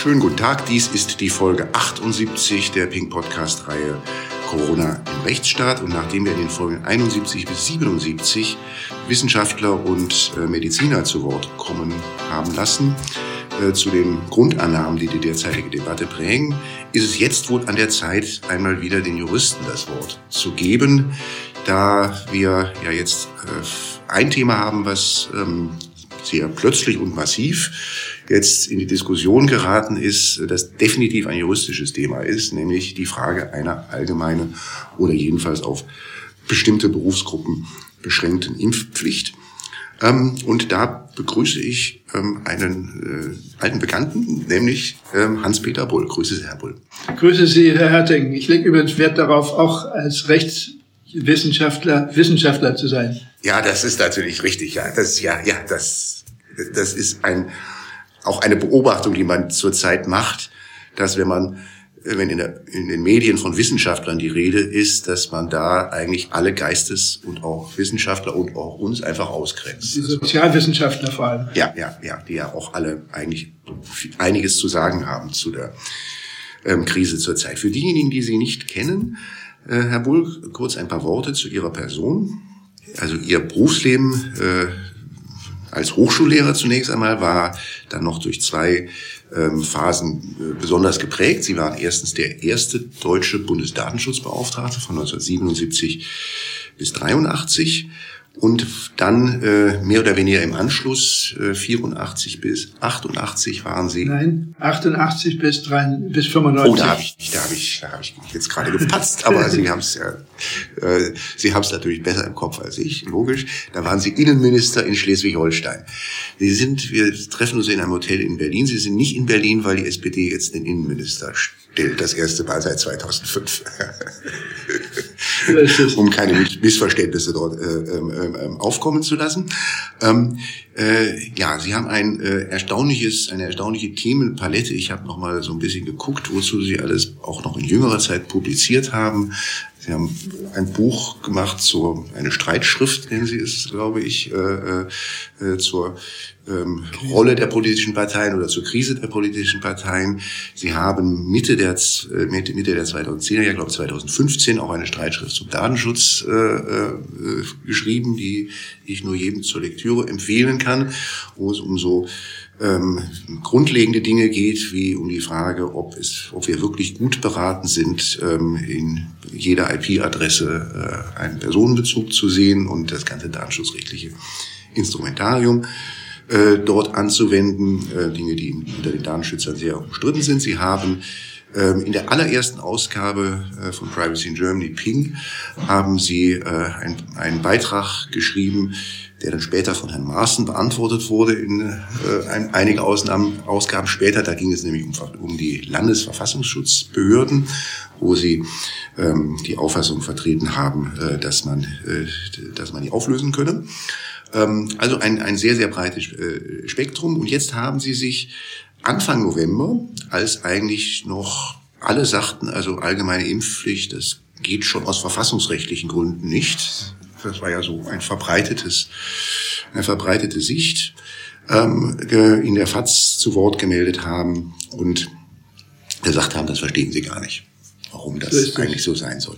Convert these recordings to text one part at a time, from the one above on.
Schönen guten Tag, dies ist die Folge 78 der Pink Podcast Reihe Corona im Rechtsstaat. Und nachdem wir in den Folgen 71 bis 77 Wissenschaftler und äh, Mediziner zu Wort kommen haben lassen, äh, zu den Grundannahmen, die die derzeitige Debatte prägen, ist es jetzt wohl an der Zeit, einmal wieder den Juristen das Wort zu geben, da wir ja jetzt äh, ein Thema haben, was ähm, sehr plötzlich und massiv jetzt in die Diskussion geraten ist, das definitiv ein juristisches Thema ist, nämlich die Frage einer allgemeinen oder jedenfalls auf bestimmte Berufsgruppen beschränkten Impfpflicht. Ähm, und da begrüße ich ähm, einen äh, alten Bekannten, nämlich ähm, Hans-Peter Bull. Grüße Sie, Herr Bull. Grüße Sie, Herr Herting. Ich lege übrigens Wert darauf, auch als Rechtswissenschaftler Wissenschaftler zu sein. Ja, das ist natürlich richtig. Ja, das, ja, ja, das, das ist ein, auch eine Beobachtung, die man zurzeit macht, dass wenn man wenn in, der, in, den Medien von Wissenschaftlern die Rede ist, dass man da eigentlich alle Geistes- und auch Wissenschaftler und auch uns einfach ausgrenzt. Die Sozialwissenschaftler vor allem. Ja, ja, ja, die ja auch alle eigentlich einiges zu sagen haben zu der ähm, Krise zurzeit. Für diejenigen, die Sie nicht kennen, äh, Herr Bull, kurz ein paar Worte zu Ihrer Person. Also Ihr Berufsleben äh, als Hochschullehrer zunächst einmal war dann noch durch zwei ähm, Phasen äh, besonders geprägt. Sie waren erstens der erste deutsche Bundesdatenschutzbeauftragte von 1977 bis 83 und dann äh, mehr oder weniger im Anschluss, äh, 84 bis 88 waren Sie. Nein, 88 bis, 3, bis 95. Oh, da habe ich, da habe ich, da habe ich jetzt gerade gepatzt, aber Sie haben es ja, äh, Sie haben es natürlich besser im Kopf als ich, logisch. Da waren Sie Innenminister in Schleswig-Holstein. Sie sind, wir treffen uns in einem Hotel in Berlin. Sie sind nicht in Berlin, weil die SPD jetzt den Innenminister stellt, das erste Mal seit 2005. um keine Missverständnisse dort äh, ähm, aufkommen zu lassen. Ähm, äh, ja, Sie haben ein äh, erstaunliches, eine erstaunliche Themenpalette. Ich habe noch mal so ein bisschen geguckt, wozu Sie alles auch noch in jüngerer Zeit publiziert haben. Sie haben ein Buch gemacht zur, eine Streitschrift nennen Sie es, glaube ich, äh, äh, zur ähm, Rolle der politischen Parteien oder zur Krise der politischen Parteien. Sie haben Mitte der, äh, Mitte, Mitte der 2010er, ja, glaube 2015 auch eine Streitschrift zum Datenschutz äh, äh, geschrieben, die ich nur jedem zur Lektüre empfehlen kann, wo es um so ähm, grundlegende Dinge geht, wie um die Frage, ob, es, ob wir wirklich gut beraten sind, ähm, in jeder IP-Adresse äh, einen Personenbezug zu sehen und das ganze datenschutzrechtliche Instrumentarium äh, dort anzuwenden, äh, Dinge, die unter den Datenschützern sehr umstritten sind. Sie haben ähm, in der allerersten Ausgabe äh, von Privacy in Germany, Ping, haben Sie äh, einen Beitrag geschrieben, der dann später von Herrn Maaßen beantwortet wurde in äh, ein, einige Ausnahmen, Ausgaben später. Da ging es nämlich um, um die Landesverfassungsschutzbehörden, wo sie ähm, die Auffassung vertreten haben, äh, dass man, äh, dass man die auflösen könne. Ähm, also ein, ein sehr, sehr breites äh, Spektrum. Und jetzt haben sie sich Anfang November, als eigentlich noch alle sagten, also allgemeine Impfpflicht, das geht schon aus verfassungsrechtlichen Gründen nicht, das war ja so ein verbreitetes, eine verbreitete Sicht, ähm, in der FAZ zu Wort gemeldet haben und gesagt haben, das verstehen sie gar nicht, warum das so eigentlich so sein soll.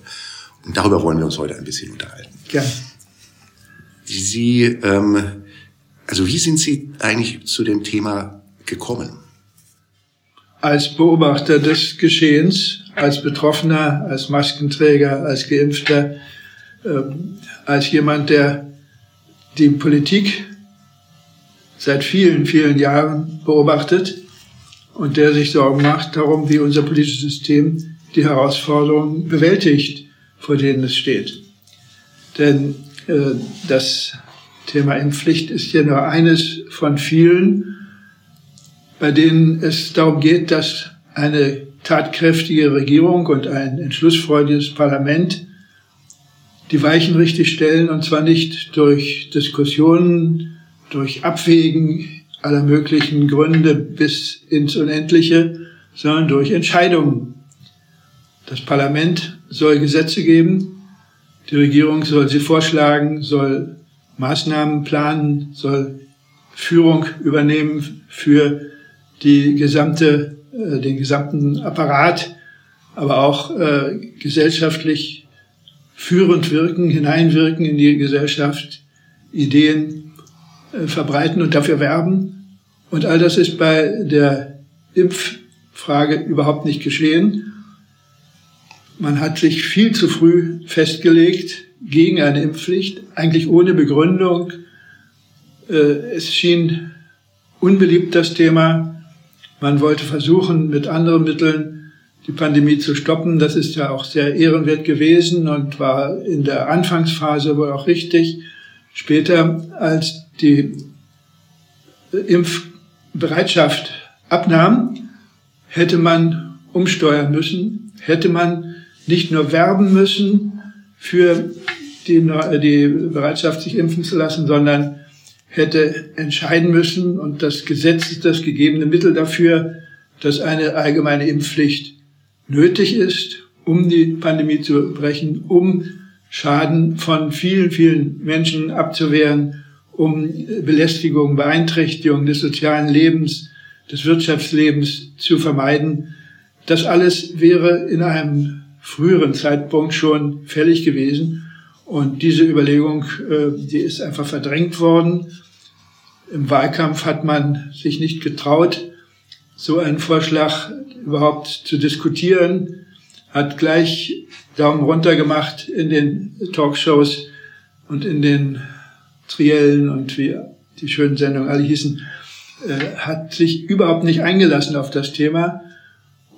Und darüber wollen wir uns heute ein bisschen unterhalten. Gerne. Sie, ähm, also wie sind Sie eigentlich zu dem Thema gekommen? Als Beobachter des Geschehens, als Betroffener, als Maskenträger, als Geimpfter, ähm, als jemand, der die Politik seit vielen, vielen Jahren beobachtet und der sich Sorgen macht darum, wie unser politisches System die Herausforderungen bewältigt, vor denen es steht. Denn äh, das Thema Impfpflicht ist ja nur eines von vielen, bei denen es darum geht, dass eine tatkräftige Regierung und ein entschlussfreudiges Parlament die Weichen richtig stellen und zwar nicht durch Diskussionen, durch Abwägen aller möglichen Gründe bis ins Unendliche, sondern durch Entscheidungen. Das Parlament soll Gesetze geben, die Regierung soll sie vorschlagen, soll Maßnahmen planen, soll Führung übernehmen für die gesamte äh, den gesamten Apparat, aber auch äh, gesellschaftlich führend wirken, hineinwirken in die Gesellschaft, Ideen äh, verbreiten und dafür werben. Und all das ist bei der Impffrage überhaupt nicht geschehen. Man hat sich viel zu früh festgelegt gegen eine Impfpflicht, eigentlich ohne Begründung. Äh, es schien unbeliebt das Thema. Man wollte versuchen, mit anderen Mitteln die Pandemie zu stoppen. Das ist ja auch sehr ehrenwert gewesen und war in der Anfangsphase wohl auch richtig. Später, als die Impfbereitschaft abnahm, hätte man umsteuern müssen, hätte man nicht nur werben müssen für die, die Bereitschaft, sich impfen zu lassen, sondern hätte entscheiden müssen, und das Gesetz ist das gegebene Mittel dafür, dass eine allgemeine Impfpflicht nötig ist, um die Pandemie zu brechen, um Schaden von vielen, vielen Menschen abzuwehren, um Belästigung, Beeinträchtigung des sozialen Lebens, des Wirtschaftslebens zu vermeiden. Das alles wäre in einem früheren Zeitpunkt schon fällig gewesen. Und diese Überlegung, äh, die ist einfach verdrängt worden. Im Wahlkampf hat man sich nicht getraut, so einen Vorschlag überhaupt zu diskutieren, hat gleich Daumen runter gemacht in den Talkshows und in den Triellen und wie die schönen Sendungen alle hießen, äh, hat sich überhaupt nicht eingelassen auf das Thema.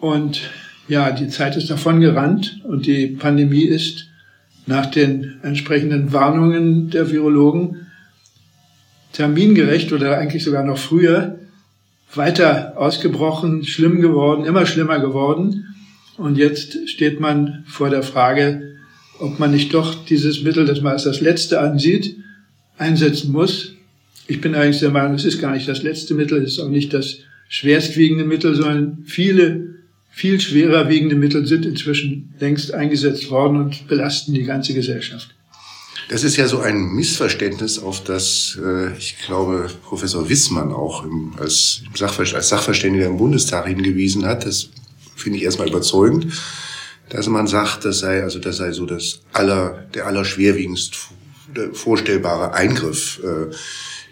Und ja, die Zeit ist davon gerannt und die Pandemie ist nach den entsprechenden Warnungen der Virologen termingerecht oder eigentlich sogar noch früher weiter ausgebrochen, schlimm geworden, immer schlimmer geworden. Und jetzt steht man vor der Frage, ob man nicht doch dieses Mittel, das man als das letzte ansieht, einsetzen muss. Ich bin eigentlich der Meinung, es ist gar nicht das letzte Mittel, es ist auch nicht das schwerstwiegende Mittel, sondern viele viel schwerer wiegende Mittel sind inzwischen längst eingesetzt worden und belasten die ganze Gesellschaft. Das ist ja so ein Missverständnis, auf das äh, ich glaube Professor Wissmann auch im, als, Sachver als Sachverständiger im Bundestag hingewiesen hat. Das finde ich erstmal überzeugend, dass man sagt, das sei also das sei so das aller der allerschwerwiegendst vorstellbare Eingriff äh,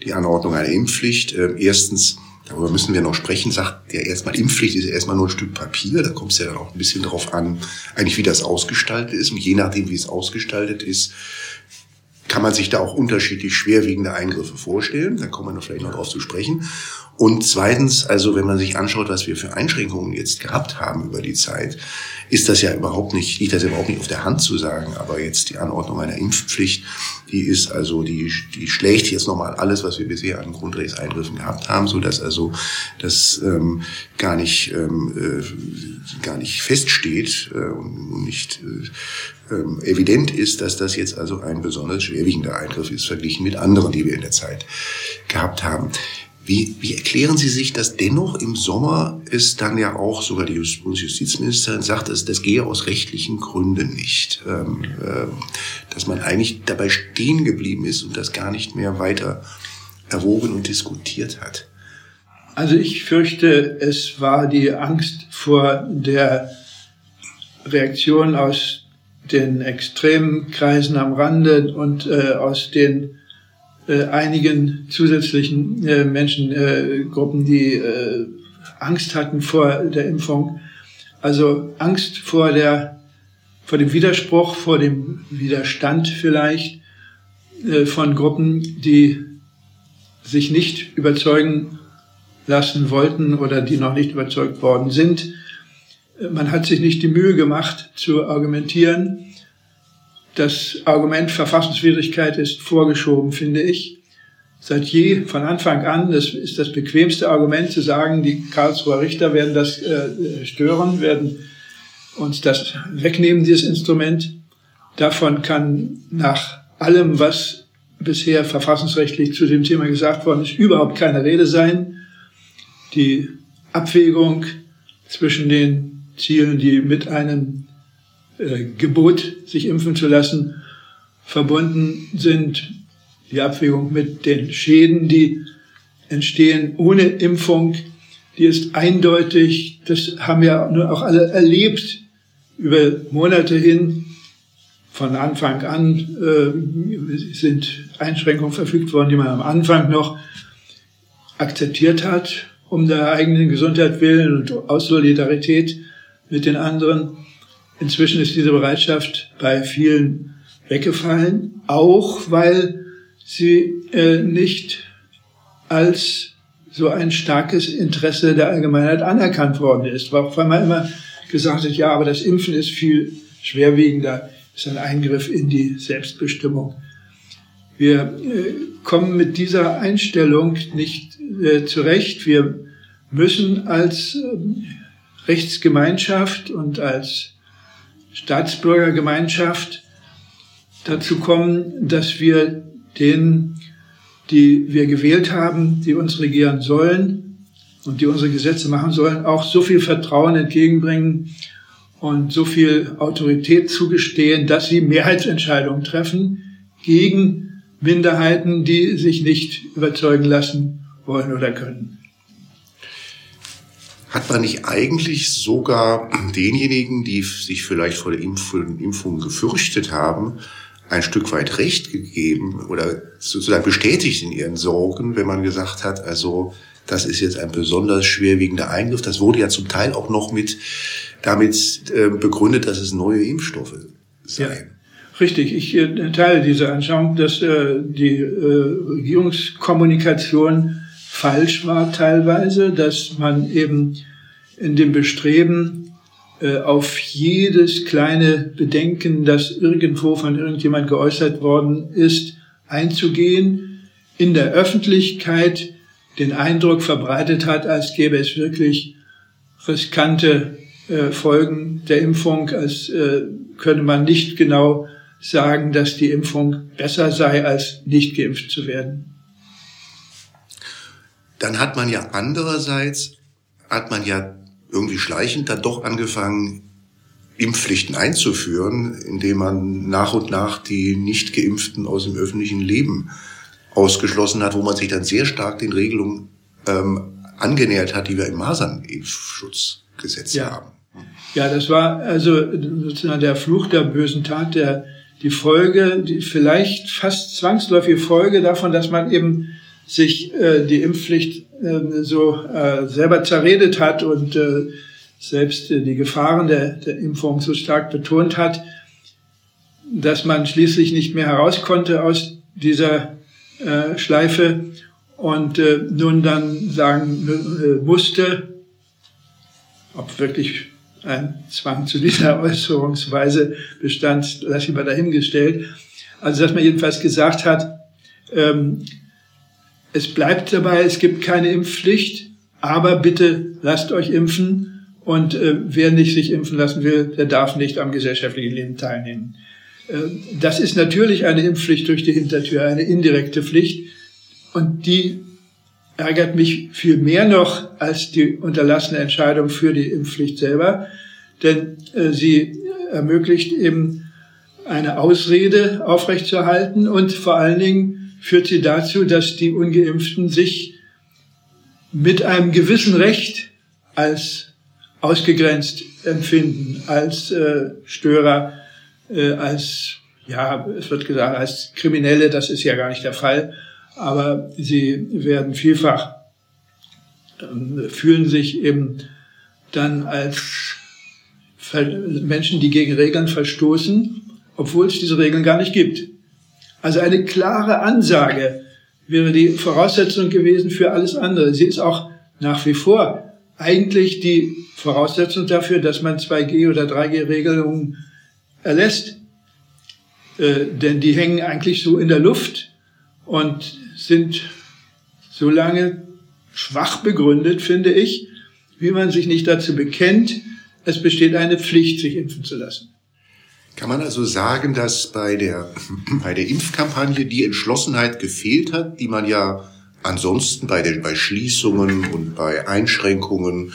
die Anordnung einer Impfpflicht. Äh, erstens darüber müssen wir noch sprechen, sagt der erstmal Impfpflicht ist erstmal nur ein Stück Papier, da kommt es ja dann auch ein bisschen drauf an, eigentlich wie das ausgestaltet ist und je nachdem, wie es ausgestaltet ist, kann man sich da auch unterschiedlich schwerwiegende Eingriffe vorstellen. Da kommen wir vielleicht noch drauf zu sprechen. Und zweitens, also wenn man sich anschaut, was wir für Einschränkungen jetzt gehabt haben über die Zeit, ist das ja überhaupt nicht, liegt das überhaupt nicht auf der Hand zu sagen. Aber jetzt die Anordnung einer Impfpflicht, die ist also, die, die schlägt jetzt nochmal alles, was wir bisher an Grundrechtseingriffen gehabt haben, so dass also das ähm, gar nicht ähm, äh, gar nicht feststeht äh, und nicht äh, ähm, evident ist, dass das jetzt also ein besonders schwerwiegender Eingriff ist verglichen mit anderen, die wir in der Zeit gehabt haben. Wie, wie erklären Sie sich das dennoch? Im Sommer ist dann ja auch sogar die Bundesjustizministerin sagt, dass das gehe aus rechtlichen Gründen nicht. Ähm, äh, dass man eigentlich dabei stehen geblieben ist und das gar nicht mehr weiter erwogen und diskutiert hat. Also ich fürchte, es war die Angst vor der Reaktion aus den extremen Kreisen am Rande und äh, aus den äh, einigen zusätzlichen äh, Menschengruppen, die äh, Angst hatten vor der Impfung. Also Angst vor der, vor dem Widerspruch, vor dem Widerstand vielleicht äh, von Gruppen, die sich nicht überzeugen lassen wollten oder die noch nicht überzeugt worden sind. Man hat sich nicht die Mühe gemacht zu argumentieren das Argument Verfassungswidrigkeit ist vorgeschoben, finde ich. Seit je, von Anfang an, das ist das bequemste Argument zu sagen, die Karlsruher Richter werden das äh, stören, werden uns das wegnehmen, dieses Instrument. Davon kann nach allem, was bisher verfassungsrechtlich zu dem Thema gesagt worden ist, überhaupt keine Rede sein. Die Abwägung zwischen den Zielen, die mit einem äh, Gebot, sich impfen zu lassen, verbunden sind. Die Abwägung mit den Schäden, die entstehen ohne Impfung, die ist eindeutig, das haben wir nur auch alle erlebt über Monate hin. Von Anfang an äh, sind Einschränkungen verfügt worden, die man am Anfang noch akzeptiert hat, um der eigenen Gesundheit willen und aus Solidarität mit den anderen. Inzwischen ist diese Bereitschaft bei vielen weggefallen, auch weil sie äh, nicht als so ein starkes Interesse der Allgemeinheit anerkannt worden ist. Weil man immer gesagt hat, ja, aber das Impfen ist viel schwerwiegender, ist ein Eingriff in die Selbstbestimmung. Wir äh, kommen mit dieser Einstellung nicht äh, zurecht. Wir müssen als äh, Rechtsgemeinschaft und als Staatsbürgergemeinschaft dazu kommen, dass wir den die wir gewählt haben, die uns regieren sollen und die unsere Gesetze machen sollen, auch so viel Vertrauen entgegenbringen und so viel Autorität zugestehen, dass sie Mehrheitsentscheidungen treffen gegen Minderheiten, die sich nicht überzeugen lassen wollen oder können. Hat man nicht eigentlich sogar denjenigen, die sich vielleicht vor der Impfung gefürchtet haben, ein Stück weit Recht gegeben oder sozusagen bestätigt in ihren Sorgen, wenn man gesagt hat, also das ist jetzt ein besonders schwerwiegender Eingriff. Das wurde ja zum Teil auch noch mit damit äh, begründet, dass es neue Impfstoffe seien. Ja, richtig, ich äh, teile diese Anschauung, dass äh, die äh, Regierungskommunikation falsch war teilweise, dass man eben in dem Bestreben, äh, auf jedes kleine Bedenken, das irgendwo von irgendjemand geäußert worden ist, einzugehen, in der Öffentlichkeit den Eindruck verbreitet hat, als gäbe es wirklich riskante äh, Folgen der Impfung, als äh, könne man nicht genau sagen, dass die Impfung besser sei, als nicht geimpft zu werden. Dann hat man ja andererseits, hat man ja irgendwie schleichend dann doch angefangen, Impfpflichten einzuführen, indem man nach und nach die nicht geimpften aus dem öffentlichen Leben ausgeschlossen hat, wo man sich dann sehr stark den Regelungen ähm, angenähert hat, die wir im Masernimpfschutzgesetz ja. haben. Ja, das war also sozusagen der Fluch der bösen Tat, der die Folge, die vielleicht fast zwangsläufige Folge davon, dass man eben sich äh, die Impfpflicht äh, so äh, selber zerredet hat und äh, selbst äh, die Gefahren der, der Impfung so stark betont hat, dass man schließlich nicht mehr heraus konnte aus dieser äh, Schleife und äh, nun dann sagen äh, musste, ob wirklich ein Zwang zu dieser Äußerungsweise bestand, lasse ich mal dahingestellt. Also dass man jedenfalls gesagt hat, ähm, es bleibt dabei, es gibt keine Impfpflicht, aber bitte lasst euch impfen. Und äh, wer nicht sich impfen lassen will, der darf nicht am gesellschaftlichen Leben teilnehmen. Äh, das ist natürlich eine Impfpflicht durch die Hintertür, eine indirekte Pflicht. Und die ärgert mich viel mehr noch als die unterlassene Entscheidung für die Impfpflicht selber, denn äh, sie ermöglicht eben eine Ausrede aufrechtzuerhalten und vor allen Dingen führt sie dazu, dass die ungeimpften sich mit einem gewissen Recht als ausgegrenzt empfinden, als äh, Störer, äh, als, ja, es wird gesagt, als Kriminelle, das ist ja gar nicht der Fall, aber sie werden vielfach, äh, fühlen sich eben dann als Menschen, die gegen Regeln verstoßen, obwohl es diese Regeln gar nicht gibt. Also eine klare Ansage wäre die Voraussetzung gewesen für alles andere. Sie ist auch nach wie vor eigentlich die Voraussetzung dafür, dass man 2G oder 3G-Regelungen erlässt. Äh, denn die hängen eigentlich so in der Luft und sind so lange schwach begründet, finde ich, wie man sich nicht dazu bekennt, es besteht eine Pflicht, sich impfen zu lassen. Kann man also sagen, dass bei der, bei der Impfkampagne die Entschlossenheit gefehlt hat, die man ja ansonsten bei den, bei Schließungen und bei Einschränkungen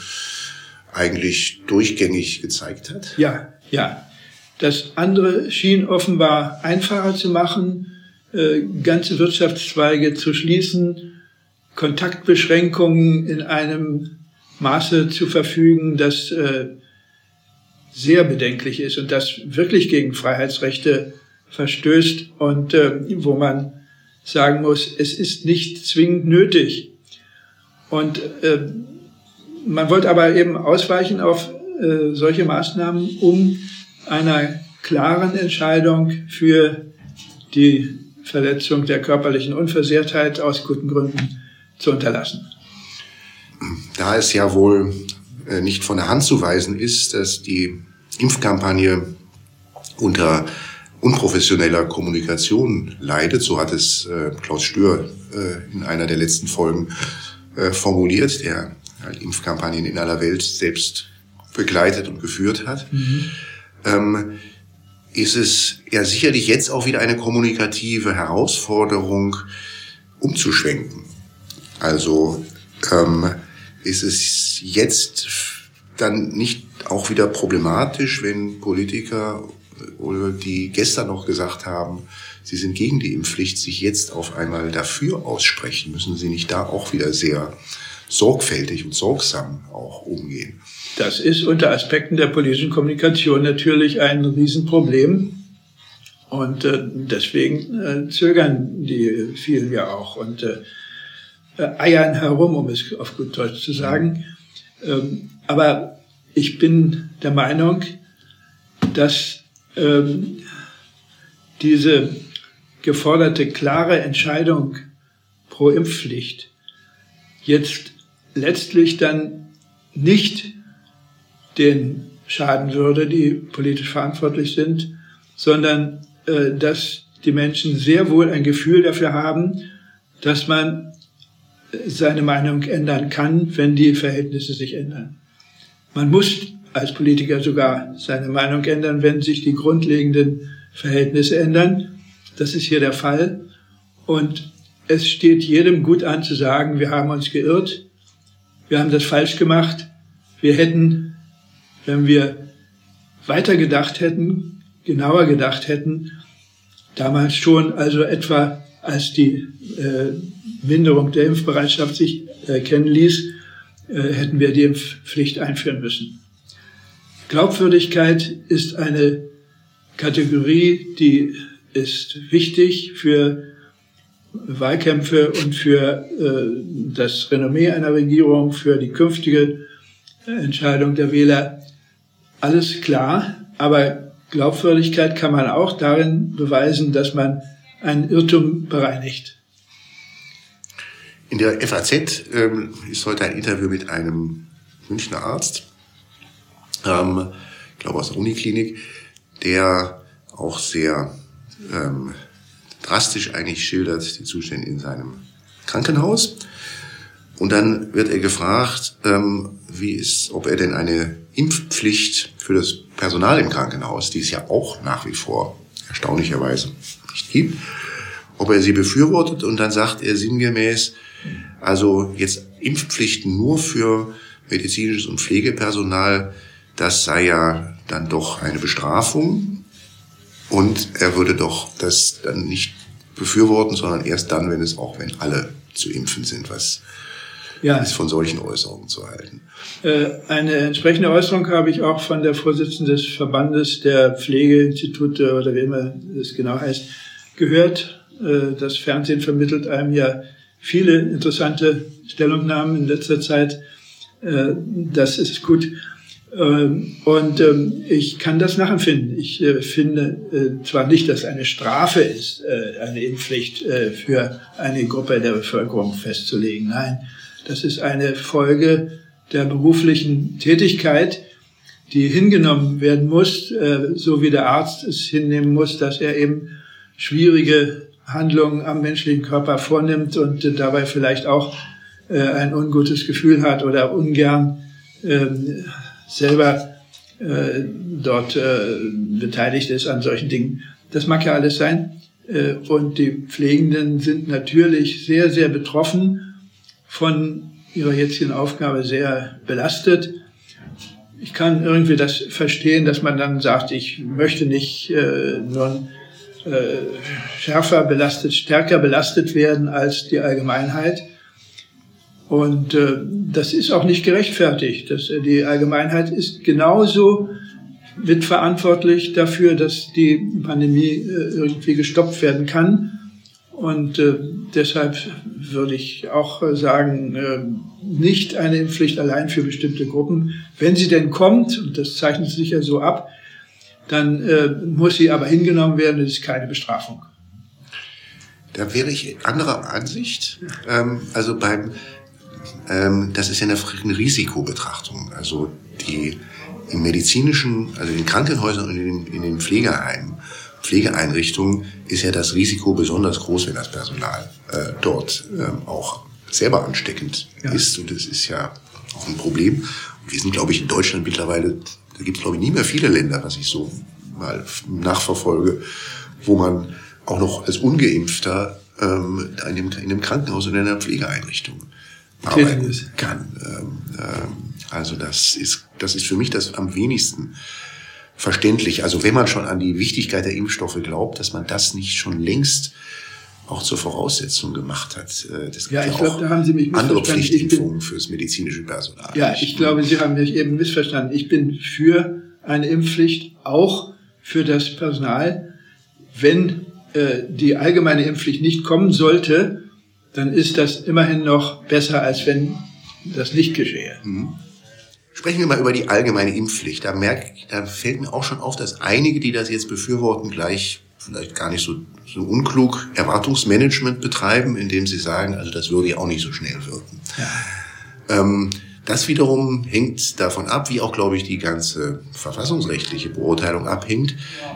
eigentlich durchgängig gezeigt hat? Ja, ja. Das andere schien offenbar einfacher zu machen, äh, ganze Wirtschaftszweige zu schließen, Kontaktbeschränkungen in einem Maße zu verfügen, das äh, sehr bedenklich ist und das wirklich gegen Freiheitsrechte verstößt und äh, wo man sagen muss, es ist nicht zwingend nötig. Und äh, man wollte aber eben ausweichen auf äh, solche Maßnahmen, um einer klaren Entscheidung für die Verletzung der körperlichen Unversehrtheit aus guten Gründen zu unterlassen. Da es ja wohl nicht von der Hand zu weisen ist, dass die Impfkampagne unter unprofessioneller Kommunikation leidet, so hat es äh, Klaus Stör äh, in einer der letzten Folgen äh, formuliert, der halt Impfkampagnen in aller Welt selbst begleitet und geführt hat, mhm. ähm, ist es ja sicherlich jetzt auch wieder eine kommunikative Herausforderung, umzuschwenken. Also ähm, ist es jetzt dann nicht auch wieder problematisch, wenn Politiker oder die gestern noch gesagt haben, sie sind gegen die Impfpflicht, sich jetzt auf einmal dafür aussprechen, müssen sie nicht da auch wieder sehr sorgfältig und sorgsam auch umgehen. Das ist unter Aspekten der politischen Kommunikation natürlich ein Riesenproblem. Und äh, deswegen äh, zögern die vielen ja auch und äh, eiern herum, um es auf gut Deutsch zu sagen. Ähm, aber ich bin der Meinung, dass ähm, diese geforderte klare Entscheidung pro Impfpflicht jetzt letztlich dann nicht den schaden würde, die politisch verantwortlich sind, sondern äh, dass die Menschen sehr wohl ein Gefühl dafür haben, dass man seine Meinung ändern kann, wenn die Verhältnisse sich ändern. Man muss als Politiker sogar seine Meinung ändern, wenn sich die grundlegenden Verhältnisse ändern. Das ist hier der Fall. Und es steht jedem gut an zu sagen, wir haben uns geirrt, wir haben das falsch gemacht, wir hätten, wenn wir weiter gedacht hätten, genauer gedacht hätten, damals schon, also etwa als die äh, Minderung der Impfbereitschaft sich erkennen ließ, äh, hätten wir die Impfpflicht einführen müssen. Glaubwürdigkeit ist eine Kategorie, die ist wichtig für Wahlkämpfe und für äh, das Renommee einer Regierung, für die künftige Entscheidung der Wähler. Alles klar, aber Glaubwürdigkeit kann man auch darin beweisen, dass man einen Irrtum bereinigt. In der FAZ ähm, ist heute ein Interview mit einem Münchner Arzt, ähm, ich glaube aus der Uniklinik, der auch sehr ähm, drastisch eigentlich schildert die Zustände in seinem Krankenhaus. Und dann wird er gefragt, ähm, wie ist, ob er denn eine Impfpflicht für das Personal im Krankenhaus, die es ja auch nach wie vor erstaunlicherweise nicht gibt, ob er sie befürwortet. Und dann sagt er sinngemäß, also jetzt Impfpflichten nur für medizinisches und Pflegepersonal, das sei ja dann doch eine Bestrafung. Und er würde doch das dann nicht befürworten, sondern erst dann, wenn es auch, wenn alle zu impfen sind, was ja. ist von solchen Äußerungen zu halten. Äh, eine entsprechende Äußerung habe ich auch von der Vorsitzenden des Verbandes der Pflegeinstitute oder wie immer es genau heißt, gehört. Äh, das Fernsehen vermittelt einem ja viele interessante Stellungnahmen in letzter Zeit. Äh, das ist gut. Ähm, und ähm, ich kann das nachempfinden. Ich äh, finde zwar nicht, dass eine Strafe ist, eine Impfpflicht für eine Gruppe der Bevölkerung festzulegen. Nein, das ist eine Folge der beruflichen Tätigkeit, die hingenommen werden muss, so wie der Arzt es hinnehmen muss, dass er eben schwierige Handlungen am menschlichen Körper vornimmt und dabei vielleicht auch ein ungutes Gefühl hat oder ungern ähm, selber äh, dort äh, beteiligt ist an solchen Dingen. Das mag ja alles sein. Äh, und die Pflegenden sind natürlich sehr, sehr betroffen von ihrer jetzigen Aufgabe, sehr belastet. Ich kann irgendwie das verstehen, dass man dann sagt, ich möchte nicht äh, äh, schärfer belastet, stärker belastet werden als die Allgemeinheit. Und äh, das ist auch nicht gerechtfertigt. Das, äh, die Allgemeinheit ist genauso mitverantwortlich dafür, dass die Pandemie äh, irgendwie gestoppt werden kann. Und äh, deshalb würde ich auch äh, sagen, äh, nicht eine Impfpflicht allein für bestimmte Gruppen. Wenn sie denn kommt, und das zeichnet sich ja so ab, dann äh, muss sie aber hingenommen werden, das ist keine Bestrafung. Da wäre ich anderer Ansicht. Ähm, also beim, ähm, das ist ja eine, eine Risikobetrachtung. Also die im medizinischen, also in den Krankenhäusern und in den, in den Pflegeheimen, Pflegeeinrichtungen ist ja das Risiko besonders groß, wenn das Personal äh, dort ähm, auch selber ansteckend ja. ist. Und das ist ja auch ein Problem. Und wir sind, glaube ich, in Deutschland mittlerweile, da gibt es, glaube ich, nie mehr viele Länder, was ich so mal nachverfolge, wo man auch noch als Ungeimpfter ähm, in, einem, in einem Krankenhaus oder in einer Pflegeeinrichtung arbeiten kann. Ähm, ähm, also das ist, das ist für mich das am wenigsten verständlich. Also wenn man schon an die Wichtigkeit der Impfstoffe glaubt, dass man das nicht schon längst auch zur Voraussetzung gemacht hat. Äh, das ja, ich glaube, da haben Sie mich andere Pflichtimpfungen fürs medizinische Personal. Ja, ich glaube, Sie haben mich eben missverstanden. Ich bin für eine Impfpflicht, auch für das Personal. Wenn äh, die allgemeine Impfpflicht nicht kommen sollte, dann ist das immerhin noch besser, als wenn das nicht geschehe. Mhm. Sprechen wir mal über die allgemeine Impfpflicht. Da, merke, da fällt mir auch schon auf, dass einige, die das jetzt befürworten, gleich vielleicht gar nicht so, so unklug Erwartungsmanagement betreiben, indem sie sagen, also das würde ja auch nicht so schnell wirken. Ja. Ähm, das wiederum hängt davon ab, wie auch, glaube ich, die ganze verfassungsrechtliche Beurteilung abhängt,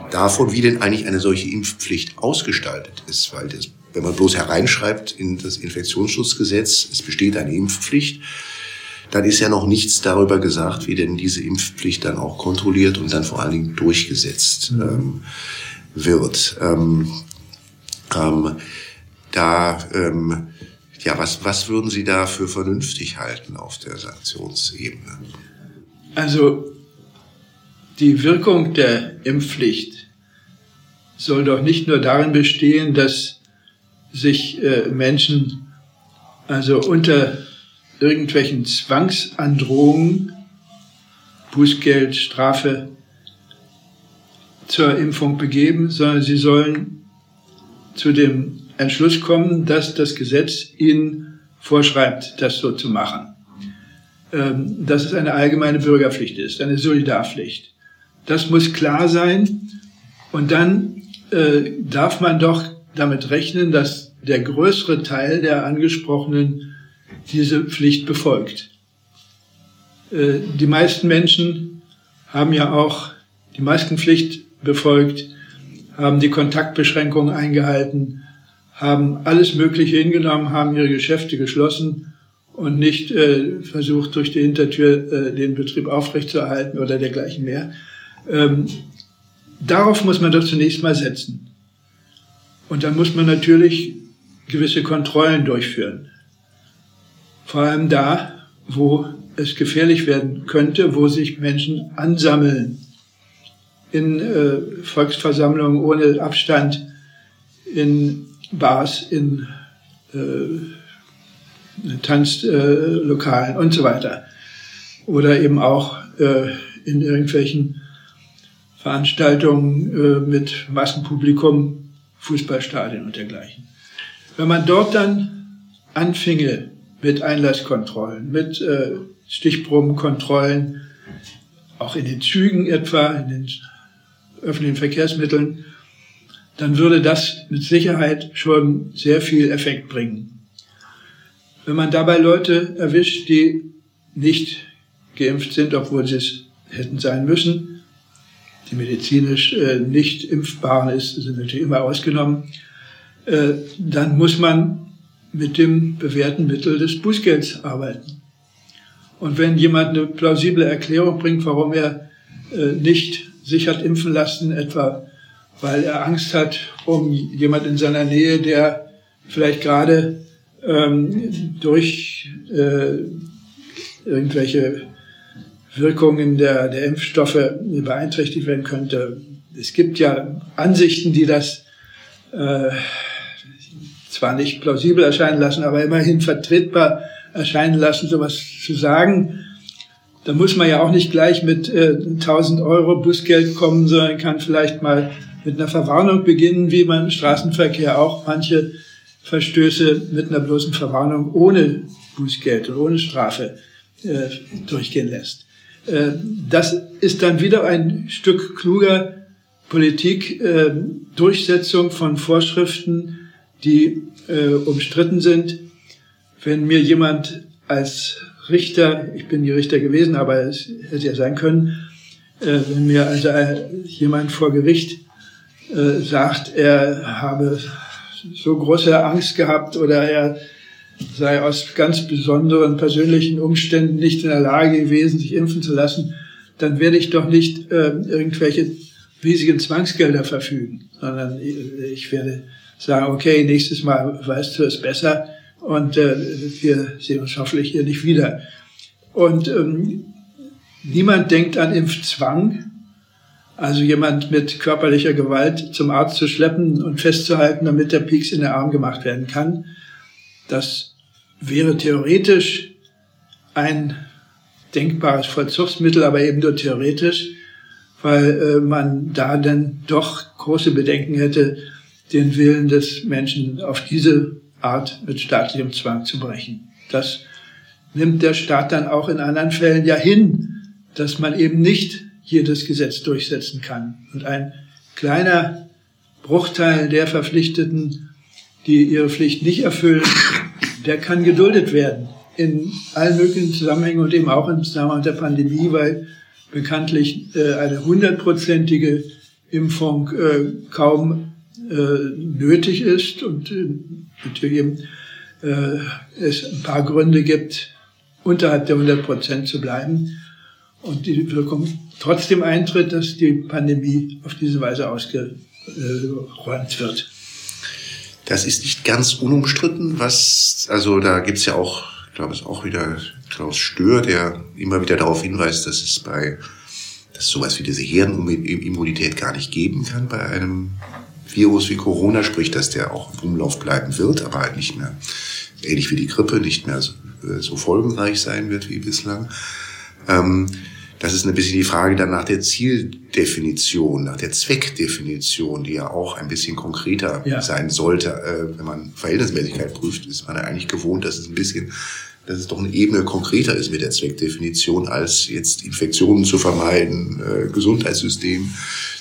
davon, wie denn eigentlich eine solche Impfpflicht ausgestaltet ist. Weil das, wenn man bloß hereinschreibt in das Infektionsschutzgesetz, es besteht eine Impfpflicht, dann ist ja noch nichts darüber gesagt, wie denn diese Impfpflicht dann auch kontrolliert und dann vor allen Dingen durchgesetzt mhm. ähm, wird. Ähm, ähm, da, ähm, ja, was, was würden Sie da für vernünftig halten auf der Sanktionsebene? Also die Wirkung der Impfpflicht soll doch nicht nur darin bestehen, dass sich äh, Menschen also unter irgendwelchen Zwangsandrohungen, Bußgeld, Strafe zur Impfung begeben, sondern sie sollen zu dem Entschluss kommen, dass das Gesetz ihnen vorschreibt, das so zu machen. Ähm, dass es eine allgemeine Bürgerpflicht ist, eine Solidarpflicht. Das muss klar sein. Und dann äh, darf man doch damit rechnen, dass der größere Teil der angesprochenen diese Pflicht befolgt. Äh, die meisten Menschen haben ja auch die Maskenpflicht befolgt, haben die Kontaktbeschränkungen eingehalten, haben alles Mögliche hingenommen, haben ihre Geschäfte geschlossen und nicht äh, versucht, durch die Hintertür äh, den Betrieb aufrechtzuerhalten oder dergleichen mehr. Ähm, darauf muss man doch zunächst mal setzen. Und dann muss man natürlich gewisse Kontrollen durchführen. Vor allem da, wo es gefährlich werden könnte, wo sich Menschen ansammeln in äh, Volksversammlungen ohne Abstand, in Bars, in äh, Tanzlokalen und so weiter. Oder eben auch äh, in irgendwelchen Veranstaltungen äh, mit Massenpublikum, Fußballstadien und dergleichen. Wenn man dort dann anfinge, mit Einlasskontrollen, mit äh, Stichprobenkontrollen, auch in den Zügen etwa, in den öffentlichen Verkehrsmitteln, dann würde das mit Sicherheit schon sehr viel Effekt bringen. Wenn man dabei Leute erwischt, die nicht geimpft sind, obwohl sie es hätten sein müssen, die medizinisch äh, nicht impfbar ist, sind natürlich immer ausgenommen, äh, dann muss man mit dem bewährten Mittel des Bußgelds arbeiten. Und wenn jemand eine plausible Erklärung bringt, warum er äh, nicht sich hat impfen lassen, etwa weil er Angst hat um jemand in seiner Nähe, der vielleicht gerade ähm, durch äh, irgendwelche Wirkungen der, der Impfstoffe beeinträchtigt werden könnte. Es gibt ja Ansichten, die das äh, zwar nicht plausibel erscheinen lassen, aber immerhin vertretbar erscheinen lassen, sowas zu sagen. Da muss man ja auch nicht gleich mit äh, 1000 Euro Busgeld kommen, sondern kann vielleicht mal mit einer Verwarnung beginnen, wie man im Straßenverkehr auch manche Verstöße mit einer bloßen Verwarnung ohne Bußgeld und ohne Strafe äh, durchgehen lässt. Äh, das ist dann wieder ein Stück kluger Politik, äh, Durchsetzung von Vorschriften, die äh, umstritten sind. Wenn mir jemand als Richter, ich bin nie Richter gewesen, aber es hätte ja sein können, äh, wenn mir also jemand vor Gericht äh, sagt, er habe so große Angst gehabt oder er sei aus ganz besonderen persönlichen Umständen nicht in der Lage gewesen, sich impfen zu lassen, dann werde ich doch nicht äh, irgendwelche riesigen Zwangsgelder verfügen, sondern ich werde sagen, okay, nächstes Mal weißt du es besser und äh, wir sehen uns hoffentlich hier nicht wieder. Und ähm, niemand denkt an Impfzwang, also jemand mit körperlicher Gewalt zum Arzt zu schleppen und festzuhalten, damit der Pieks in den Arm gemacht werden kann. Das wäre theoretisch ein denkbares Vollzugsmittel, aber eben nur theoretisch, weil äh, man da dann doch große Bedenken hätte, den Willen des Menschen auf diese Art mit staatlichem Zwang zu brechen. Das nimmt der Staat dann auch in anderen Fällen ja hin, dass man eben nicht jedes Gesetz durchsetzen kann. Und ein kleiner Bruchteil der Verpflichteten, die ihre Pflicht nicht erfüllen, der kann geduldet werden in allen möglichen Zusammenhängen und eben auch im Zusammenhang der Pandemie, weil bekanntlich äh, eine hundertprozentige Impfung äh, kaum nötig ist und äh, natürlich eben äh, es ein paar Gründe gibt, unterhalb der 100 Prozent zu bleiben und die Wirkung trotzdem eintritt, dass die Pandemie auf diese Weise ausgeräumt wird. Das ist nicht ganz unumstritten, was, also da gibt's ja auch, ich glaube, es auch wieder Klaus Stör, der immer wieder darauf hinweist, dass es bei, dass sowas wie diese Herdenimmunität gar nicht geben kann bei einem Virus wie Corona, sprich, dass der auch im Umlauf bleiben wird, aber halt nicht mehr, ähnlich wie die Grippe, nicht mehr so, äh, so folgenreich sein wird wie bislang. Ähm, das ist ein bisschen die Frage dann nach der Zieldefinition, nach der Zweckdefinition, die ja auch ein bisschen konkreter ja. sein sollte. Äh, wenn man Verhältnismäßigkeit prüft, ist man ja eigentlich gewohnt, dass es ein bisschen, dass es doch eine Ebene konkreter ist mit der Zweckdefinition, als jetzt Infektionen zu vermeiden, äh, Gesundheitssystem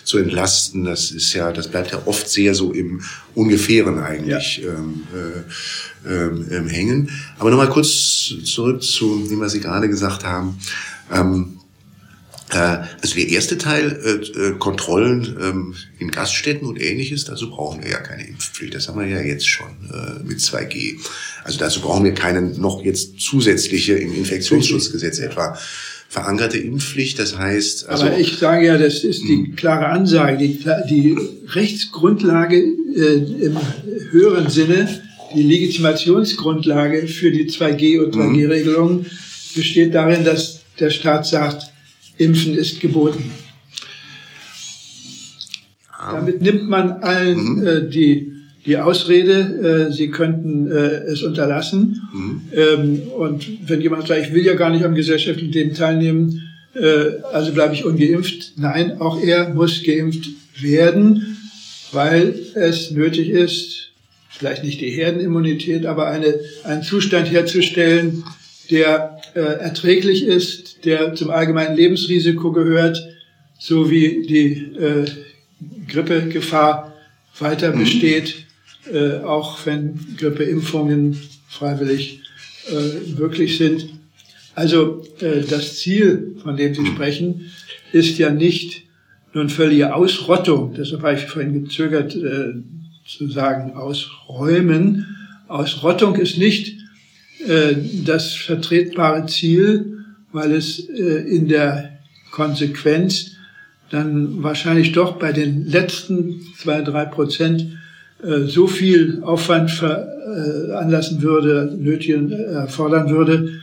zu entlasten. Das ist ja, das bleibt ja oft sehr so im Ungefähren eigentlich ja. ähm, äh, ähm, ähm hängen. Aber nochmal kurz zurück zu dem, was Sie gerade gesagt haben. Ähm, äh, also der erste Teil, äh, äh, Kontrollen ähm, in Gaststätten und ähnliches, dazu brauchen wir ja keine Impfpflicht. Das haben wir ja jetzt schon äh, mit 2G. Also dazu brauchen wir keine noch jetzt zusätzliche im Infektionsschutzgesetz etwa verankerte Impfpflicht. Das heißt, also aber ich sage ja, das ist die hm. klare Ansage, die, die Rechtsgrundlage äh, im höheren Sinne, die Legitimationsgrundlage für die 2G und 3G-Regelungen hm. besteht darin, dass der Staat sagt, Impfen ist geboten. Damit nimmt man allen mhm. äh, die, die Ausrede, äh, sie könnten äh, es unterlassen. Mhm. Ähm, und wenn jemand sagt, ich will ja gar nicht am gesellschaftlichen Leben teilnehmen, äh, also bleibe ich ungeimpft. Nein, auch er muss geimpft werden, weil es nötig ist, vielleicht nicht die Herdenimmunität, aber eine, einen Zustand herzustellen, der äh, erträglich ist, der zum allgemeinen Lebensrisiko gehört, so wie die äh, Grippegefahr weiter mhm. besteht, äh, auch wenn Grippeimpfungen freiwillig äh, möglich sind. Also äh, das Ziel, von dem Sie sprechen, ist ja nicht nur eine völlige Ausrottung, deshalb habe ich vorhin gezögert äh, zu sagen, ausräumen. Ausrottung ist nicht äh, das vertretbare Ziel, weil es äh, in der Konsequenz dann wahrscheinlich doch bei den letzten zwei, drei Prozent äh, so viel Aufwand veranlassen würde, nötigen, erfordern würde,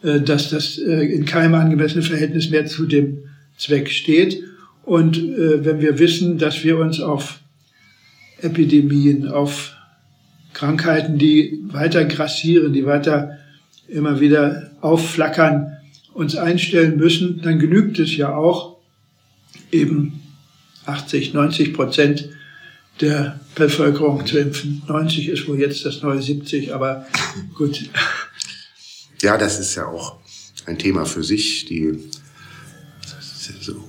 dass das in keinem angemessenen Verhältnis mehr zu dem Zweck steht. Und wenn wir wissen, dass wir uns auf Epidemien, auf Krankheiten, die weiter grassieren, die weiter immer wieder aufflackern, uns einstellen müssen, dann genügt es ja auch, eben 80, 90 Prozent der Bevölkerung zu impfen. 90 ist wohl jetzt das neue 70, aber gut. Ja, das ist ja auch ein Thema für sich, die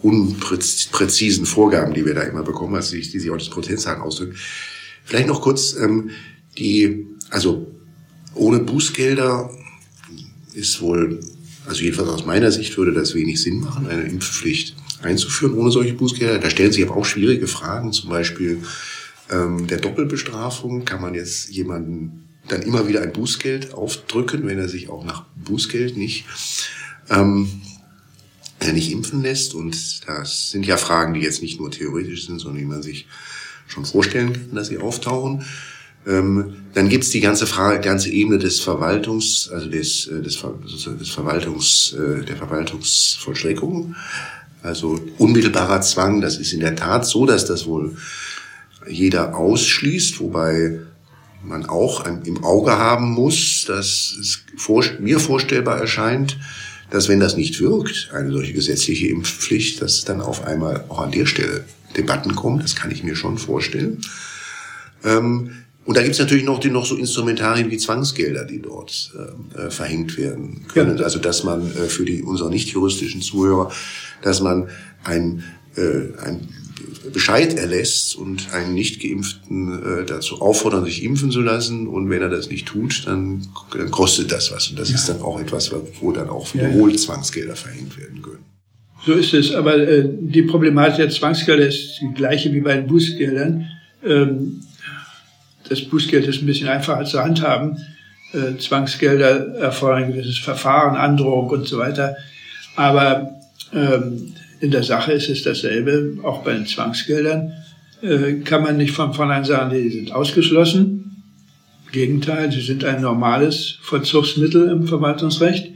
unpräzisen Vorgaben, die wir da immer bekommen, also die, sich auch das Prozentzahlen ausdrücken. Vielleicht noch kurz ähm, die, also ohne Bußgelder ist wohl, also jedenfalls aus meiner Sicht würde das wenig Sinn machen, eine Impfpflicht einzuführen ohne solche Bußgelder. Da stellen sich aber auch schwierige Fragen, zum Beispiel ähm, der Doppelbestrafung. Kann man jetzt jemanden dann immer wieder ein Bußgeld aufdrücken, wenn er sich auch nach Bußgeld nicht, ähm, nicht impfen lässt? Und das sind ja Fragen, die jetzt nicht nur theoretisch sind, sondern die man sich schon vorstellen kann, dass sie auftauchen. Ähm, dann gibt's die ganze Frage, ganze Ebene des Verwaltungs, also des, äh, des, des Verwaltungs, äh, der Verwaltungsvollstreckung. Also unmittelbarer Zwang, das ist in der Tat so, dass das wohl jeder ausschließt, wobei man auch im Auge haben muss, dass es mir vorstellbar erscheint, dass wenn das nicht wirkt, eine solche gesetzliche Impfpflicht, dass dann auf einmal auch an der Stelle Debatten kommen. Das kann ich mir schon vorstellen. Ähm, und da gibt es natürlich noch die noch so Instrumentarien wie Zwangsgelder, die dort ähm, äh, verhängt werden können. Ja. Also dass man äh, für die unsere nicht juristischen Zuhörer, dass man ein, äh, ein Bescheid erlässt und einen nicht geimpften äh, dazu auffordern, sich impfen zu lassen. Und wenn er das nicht tut, dann, dann kostet das was. Und das ja. ist dann auch etwas, wo dann auch wiederholt ja. Zwangsgelder verhängt werden können. So ist es. Aber äh, die Problematik der Zwangsgelder ist die gleiche wie bei den Bußgeldern. Ähm, das Bußgeld ist ein bisschen einfacher zu handhaben. Äh, Zwangsgelder erfordern ein gewisses Verfahren, Androhung und so weiter. Aber ähm, in der Sache ist es dasselbe, auch bei den Zwangsgeldern äh, kann man nicht von vornherein sagen, die sind ausgeschlossen. Im Gegenteil, sie sind ein normales Vollzugsmittel im Verwaltungsrecht.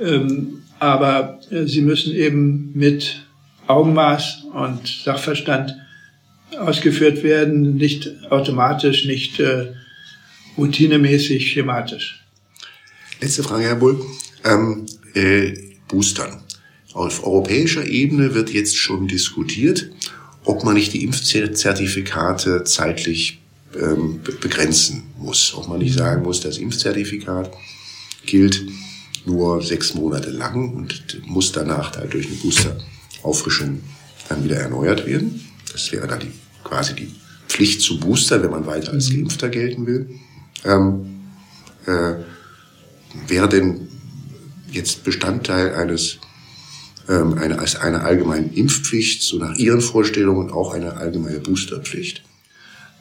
Ähm, aber äh, sie müssen eben mit Augenmaß und Sachverstand ausgeführt werden, nicht automatisch, nicht äh, routinemäßig, schematisch. Letzte Frage, Herr Bull. Ähm, äh, Boostern. Auf europäischer Ebene wird jetzt schon diskutiert, ob man nicht die Impfzertifikate zeitlich ähm, begrenzen muss. Ob man nicht sagen muss, das Impfzertifikat gilt nur sechs Monate lang und muss danach halt durch eine Booster-Auffrischung dann wieder erneuert werden. Das wäre dann die, quasi die Pflicht zu Booster, wenn man weiter als mhm. Geimpfter gelten will. Ähm, äh, wäre denn jetzt Bestandteil eines ähm, eine, als eine allgemeine Impfpflicht, so nach Ihren Vorstellungen auch eine allgemeine Boosterpflicht?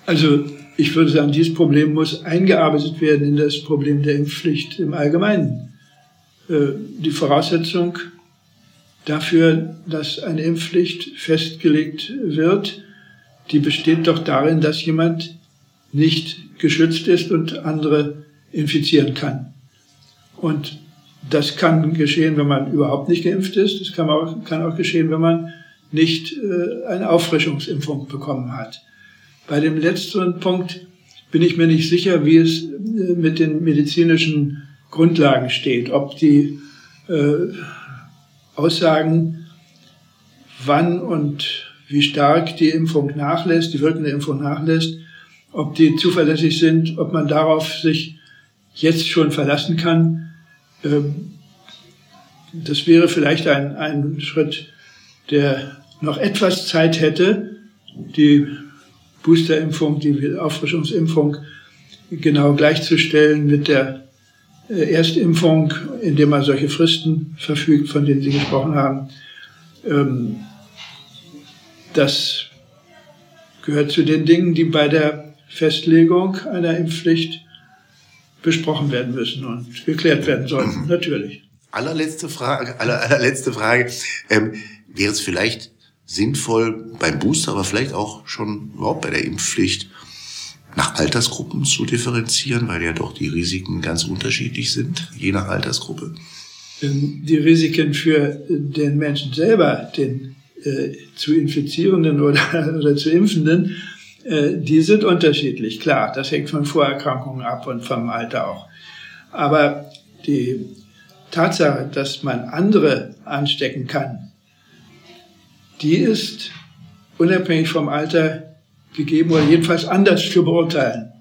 Also ich würde sagen, dieses Problem muss eingearbeitet werden in das Problem der Impfpflicht im Allgemeinen. Äh, die Voraussetzung dafür, dass eine Impfpflicht festgelegt wird, die besteht doch darin, dass jemand nicht geschützt ist und andere infizieren kann. Und das kann geschehen, wenn man überhaupt nicht geimpft ist. Das kann auch, kann auch geschehen, wenn man nicht äh, eine Auffrischungsimpfung bekommen hat. Bei dem letzten Punkt bin ich mir nicht sicher, wie es äh, mit den medizinischen Grundlagen steht, ob die äh, Aussagen, wann und wie stark die Impfung nachlässt, die wirkende Impfung nachlässt, ob die zuverlässig sind, ob man darauf sich jetzt schon verlassen kann. Ähm, das wäre vielleicht ein, ein Schritt, der noch etwas Zeit hätte, die Boosterimpfung, die Auffrischungsimpfung genau gleichzustellen mit der Erstimpfung, indem man solche Fristen verfügt, von denen Sie gesprochen haben. Ähm, das gehört zu den Dingen, die bei der Festlegung einer Impfpflicht besprochen werden müssen und geklärt werden sollten, natürlich. Allerletzte Frage, aller, allerletzte Frage. Ähm, wäre es vielleicht sinnvoll beim Booster, aber vielleicht auch schon überhaupt bei der Impfpflicht, Altersgruppen zu differenzieren, weil ja doch die Risiken ganz unterschiedlich sind, je nach Altersgruppe? Ähm, die Risiken für den Menschen selber, den äh, zu Infizierenden oder, oder zu Impfenden, äh, die sind unterschiedlich. Klar, das hängt von Vorerkrankungen ab und vom Alter auch. Aber die Tatsache, dass man andere anstecken kann, die ist unabhängig vom Alter gegeben oder jedenfalls anders zu beurteilen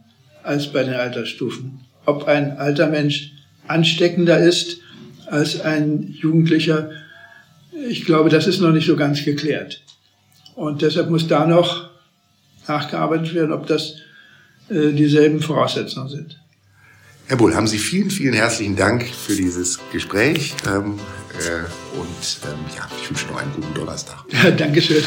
als bei den Altersstufen. Ob ein alter Mensch ansteckender ist als ein Jugendlicher, ich glaube, das ist noch nicht so ganz geklärt. Und deshalb muss da noch nachgearbeitet werden, ob das äh, dieselben Voraussetzungen sind. Herr Bull, haben Sie vielen, vielen herzlichen Dank für dieses Gespräch. Ähm, äh, und ähm, ja, ich wünsche noch einen guten Donnerstag. Ja, Dankeschön.